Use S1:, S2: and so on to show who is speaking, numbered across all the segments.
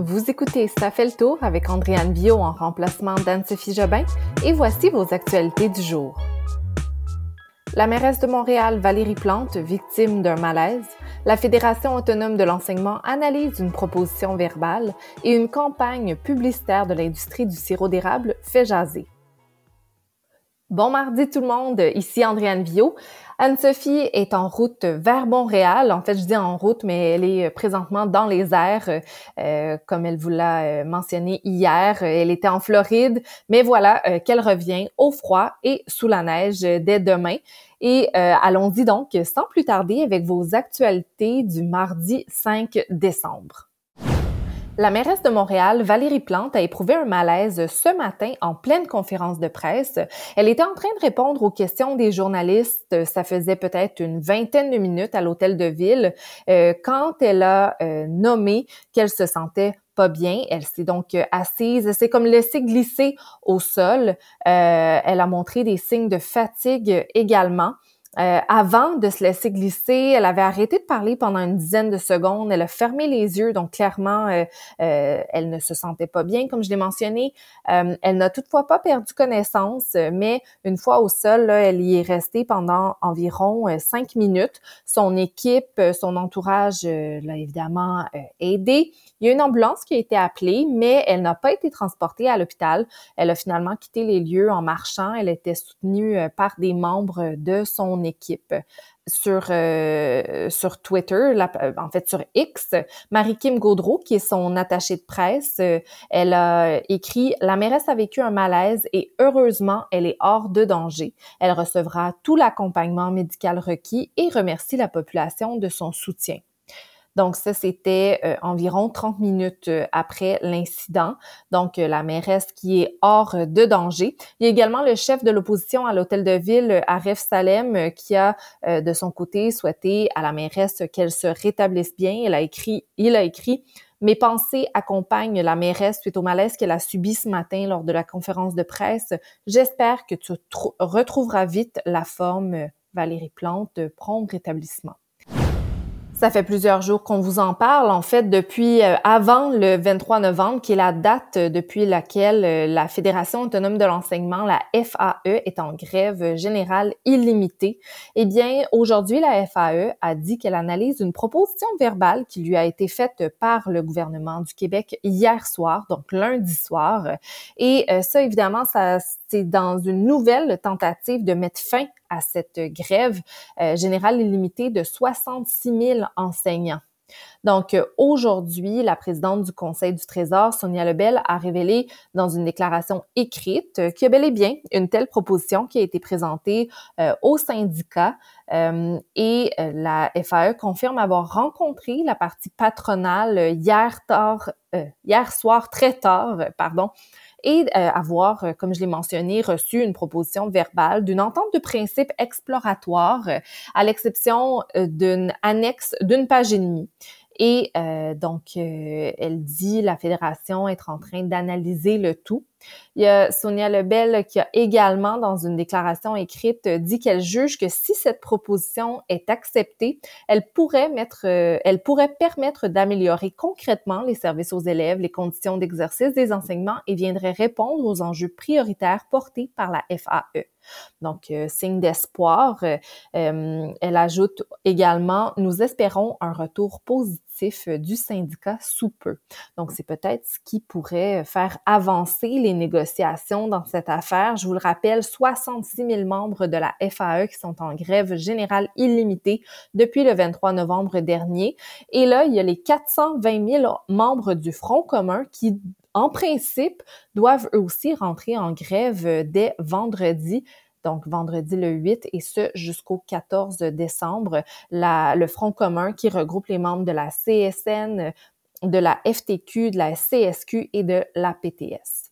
S1: Vous écoutez Ça fait le tour avec Andréane Bio en remplacement d'Anne-Sophie Jobin et voici vos actualités du jour. La mairesse de Montréal, Valérie Plante, victime d'un malaise, la Fédération autonome de l'enseignement analyse une proposition verbale et une campagne publicitaire de l'industrie du sirop d'érable fait jaser. Bon mardi tout le monde, ici Andréane Vio. Anne-Sophie est en route vers Montréal. En fait, je dis en route, mais elle est présentement dans les airs, euh, comme elle vous l'a euh, mentionné hier. Elle était en Floride, mais voilà euh, qu'elle revient au froid et sous la neige dès demain. Et allons-y donc sans plus tarder avec vos actualités du mardi 5 décembre. La mairesse de Montréal, Valérie Plante, a éprouvé un malaise ce matin en pleine conférence de presse. Elle était en train de répondre aux questions des journalistes. Ça faisait peut-être une vingtaine de minutes à l'hôtel de ville euh, quand elle a euh, nommé qu'elle se sentait pas bien. Elle s'est donc assise, elle s'est comme laissée glisser au sol. Euh, elle a montré des signes de fatigue également. Euh, avant de se laisser glisser, elle avait arrêté de parler pendant une dizaine de secondes. Elle a fermé les yeux, donc clairement, euh, euh, elle ne se sentait pas bien, comme je l'ai mentionné. elle n'a toutefois pas perdu connaissance, mais une fois au sol, elle y est restée pendant environ cinq minutes. Son équipe, son entourage l'a évidemment aidée. Il y a une ambulance qui a été appelée, mais elle n'a pas été transportée à l'hôpital. Elle a finalement quitté les lieux en marchant. Elle était soutenue par des membres de son équipe sur euh, sur Twitter, euh, en fait sur X, Marie-Kim Gaudreau, qui est son attachée de presse, euh, elle a écrit La mairesse a vécu un malaise et heureusement, elle est hors de danger. Elle recevra tout l'accompagnement médical requis et remercie la population de son soutien. Donc ça, c'était euh, environ 30 minutes euh, après l'incident. Donc euh, la mairesse qui est hors de danger. Il y a également le chef de l'opposition à l'hôtel de ville, Aref Salem, qui a de son côté souhaité à la mairesse qu'elle se rétablisse bien. Il a écrit, il a écrit mes pensées accompagnent la mairesse suite au malaise qu'elle a subi ce matin lors de la conférence de presse. J'espère que tu retrouveras vite la forme, Valérie Plante, prompt rétablissement. Ça fait plusieurs jours qu'on vous en parle. En fait, depuis euh, avant le 23 novembre, qui est la date euh, depuis laquelle euh, la Fédération autonome de l'enseignement, la FAE, est en grève générale illimitée. Eh bien, aujourd'hui, la FAE a dit qu'elle analyse une proposition verbale qui lui a été faite par le gouvernement du Québec hier soir, donc lundi soir. Et ça, évidemment, ça c'est dans une nouvelle tentative de mettre fin à cette grève euh, générale illimitée de 66 000 enseignants. Donc euh, aujourd'hui, la présidente du Conseil du Trésor, Sonia Lebel, a révélé dans une déclaration écrite qu'il y a bel et bien une telle proposition qui a été présentée euh, au syndicat et la FAE confirme avoir rencontré la partie patronale hier tard, hier soir très tard, pardon, et euh, avoir, euh, comme je l'ai mentionné, reçu une proposition verbale d'une entente de principe exploratoire, euh, à l'exception d'une annexe d'une page et demie. Et euh, donc, euh, elle dit la fédération être en train d'analyser le tout. Il y a Sonia Lebel qui a également, dans une déclaration écrite, dit qu'elle juge que si cette proposition est acceptée, elle pourrait euh, permettre d'améliorer concrètement les services aux élèves, les conditions d'exercice des enseignements et viendrait répondre aux enjeux prioritaires portés par la FAE. Donc, euh, signe d'espoir. Euh, elle ajoute également, nous espérons un retour positif du syndicat sous peu. Donc, c'est peut-être ce qui pourrait faire avancer les négociations dans cette affaire. Je vous le rappelle, 66 000 membres de la FAE qui sont en grève générale illimitée depuis le 23 novembre dernier. Et là, il y a les 420 000 membres du Front commun qui en principe, doivent eux aussi rentrer en grève euh, dès vendredi donc vendredi le 8 et ce jusqu'au 14 décembre. le Front commun qui regroupe les membres de la CSN, de la FTQ, de la CSQ et de la PTS.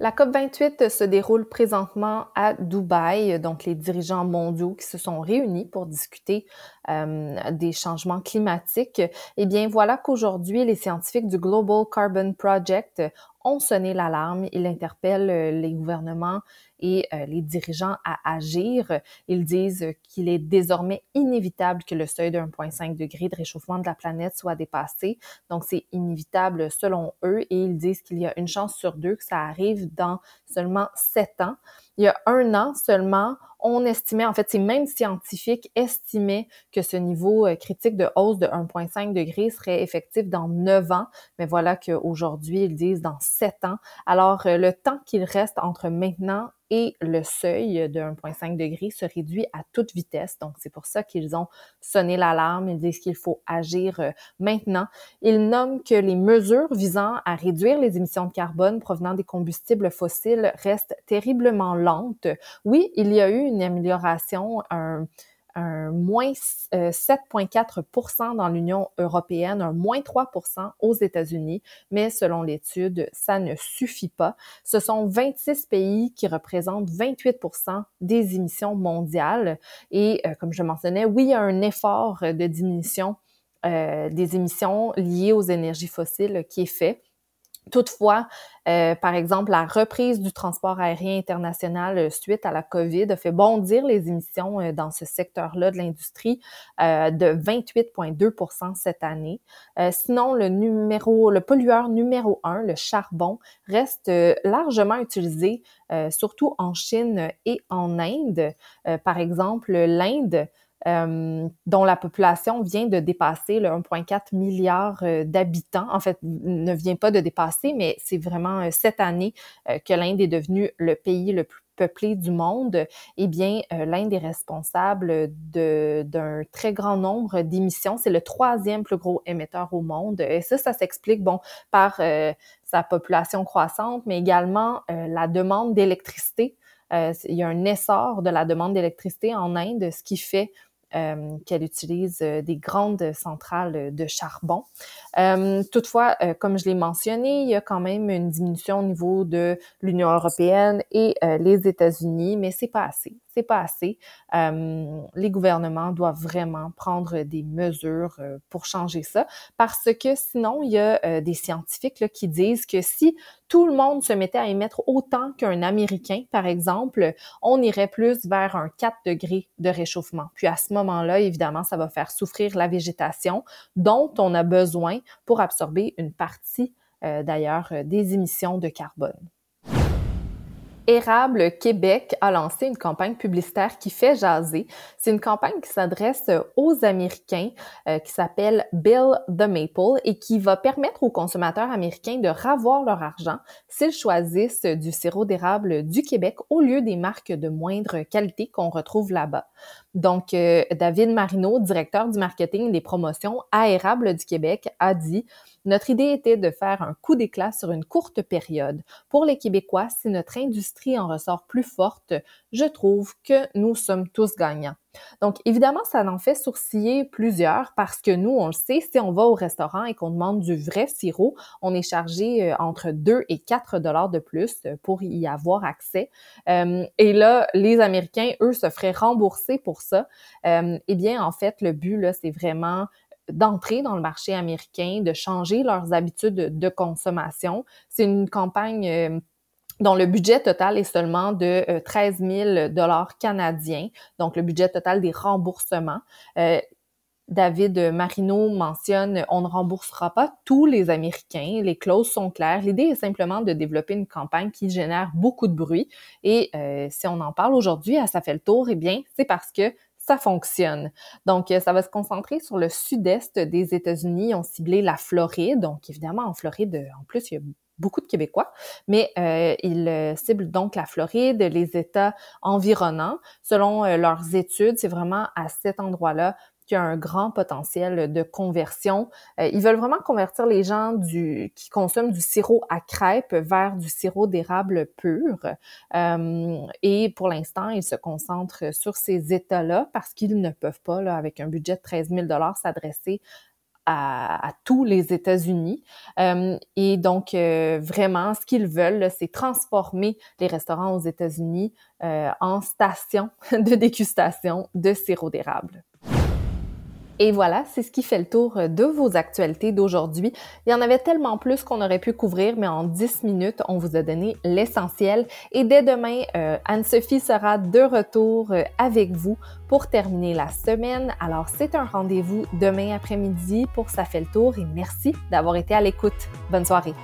S1: La COP28 se déroule présentement à Dubaï, donc les dirigeants mondiaux qui se sont réunis pour discuter des changements climatiques. Eh bien, voilà qu'aujourd'hui, les scientifiques du Global Carbon Project ont sonné l'alarme. Ils interpellent les gouvernements et les dirigeants à agir. Ils disent qu'il est désormais inévitable que le seuil de 1,5 degré de réchauffement de la planète soit dépassé. Donc, c'est inévitable selon eux et ils disent qu'il y a une chance sur deux que ça arrive dans seulement sept ans. Il y a un an seulement, on estimait, en fait, ces mêmes scientifiques estimaient que ce niveau euh, critique de hausse de 1,5 degré serait effectif dans 9 ans, mais voilà qu'aujourd'hui, ils disent dans 7 ans. Alors, euh, le temps qu'il reste entre maintenant et le seuil de 1,5 degré se réduit à toute vitesse. Donc, c'est pour ça qu'ils ont sonné l'alarme. Ils disent qu'il faut agir euh, maintenant. Ils nomment que les mesures visant à réduire les émissions de carbone provenant des combustibles fossiles restent terriblement lentes. Oui, il y a eu une amélioration, un, un moins 7,4% euh, dans l'Union européenne, un moins 3% aux États-Unis, mais selon l'étude, ça ne suffit pas. Ce sont 26 pays qui représentent 28% des émissions mondiales et euh, comme je mentionnais, oui, il y a un effort de diminution euh, des émissions liées aux énergies fossiles qui est fait. Toutefois, euh, par exemple, la reprise du transport aérien international euh, suite à la COVID a fait bondir les émissions euh, dans ce secteur-là de l'industrie de 28,2% cette année. sinon, le numéro, le pollueur numéro un, le charbon, reste largement utilisé, surtout en Chine et en Inde. par exemple, l'Inde euh, dont la population vient de dépasser le 1,4 milliard euh, d'habitants. En fait, ne vient pas de dépasser, mais c'est vraiment euh, cette année que l'Inde est devenue le pays le plus peuplé du monde, eh bien, l'Inde est responsable d'un très grand nombre d'émissions. C'est le troisième plus gros émetteur au monde. Et ça, ça s'explique, bon, par sa population croissante, mais également la demande d'électricité. il y a un essor de la demande d'électricité en Inde, ce qui fait euh, qu'elle utilise euh, des grandes centrales de charbon. Euh, toutefois, comme je l'ai mentionné, il y a quand même une diminution au niveau de l'Union européenne et les États-Unis, mais c'est pas assez c'est pas assez. Euh, les gouvernements doivent vraiment prendre des mesures euh, pour changer ça, parce que sinon, il y a euh, des scientifiques qui disent que si tout le monde se mettait à émettre autant qu'un Américain, par exemple, on irait plus vers un 4 degrés de réchauffement. Puis à ce moment-là, évidemment, ça va faire souffrir la végétation dont on a besoin pour absorber une partie d'ailleurs des émissions de carbone. Érable Québec a lancé une campagne publicitaire qui fait jaser. C'est une campagne qui s'adresse aux Américains, euh, qui s'appelle Bill the Maple et qui va permettre aux consommateurs américains de ravoir leur argent s'ils choisissent du sirop d'érable du Québec au lieu des marques de moindre qualité qu'on retrouve là-bas. Donc, euh, David Marino, directeur du marketing et des promotions à Érable du Québec, a dit notre idée était de faire un coup d'éclat sur une courte période. Pour les Québécois, si notre industrie en ressort plus forte, je trouve que nous sommes tous gagnants. Donc, évidemment, ça en fait sourciller plusieurs parce que nous, on le sait, si on va au restaurant et qu'on demande du vrai sirop, on est chargé euh, entre 2 et 4 dollars de plus pour y avoir accès. Euh, et là, les Américains, eux, se feraient rembourser pour ça. Euh, eh bien, en fait, le but, là, c'est vraiment d'entrer dans le marché américain, de changer leurs habitudes de consommation. C'est une campagne euh, dont le budget total est seulement de 13 euh, 000 dollars canadiens, donc le budget total des remboursements. Euh, David Marino mentionne on ne remboursera pas tous les Américains, les clauses sont claires. L'idée est simplement de développer une campagne qui génère beaucoup de bruit. Et si on en parle aujourd'hui, ça fait le tour, eh bien, c'est parce que ça fonctionne. Donc, euh, ça va se concentrer sur le sud-est des États-Unis. Ont ciblé la Floride. Donc, évidemment, en Floride, en plus, il y a beaucoup de Québécois, mais euh, ils euh, ciblent donc la Floride, les États environnants. Selon leurs études, c'est vraiment à cet endroit-là un grand potentiel de conversion. Euh, ils veulent vraiment convertir les gens qui consomment du sirop à crêpes vers du sirop d'érable pur. Euh, et pour l'instant, ils se concentrent sur ces États-là parce qu'ils ne peuvent pas, avec un budget de 13 000 s'adresser à, tous les États-Unis. Euh, et donc, vraiment, ce qu'ils veulent, c'est transformer les restaurants aux États-Unis en station de dégustation de sirop d'érable. Et voilà, c'est ce qui fait le tour euh, de vos actualités d'aujourd'hui. Il y en avait tellement plus qu'on aurait pu couvrir, mais en 10 minutes, on vous a donné l'essentiel. Et dès demain, euh, Anne-Sophie sera de retour euh, avec vous pour terminer la semaine. Alors, c'est un rendez-vous demain après-midi pour Ça fait le tour et merci d'avoir été à l'écoute. Bonne soirée.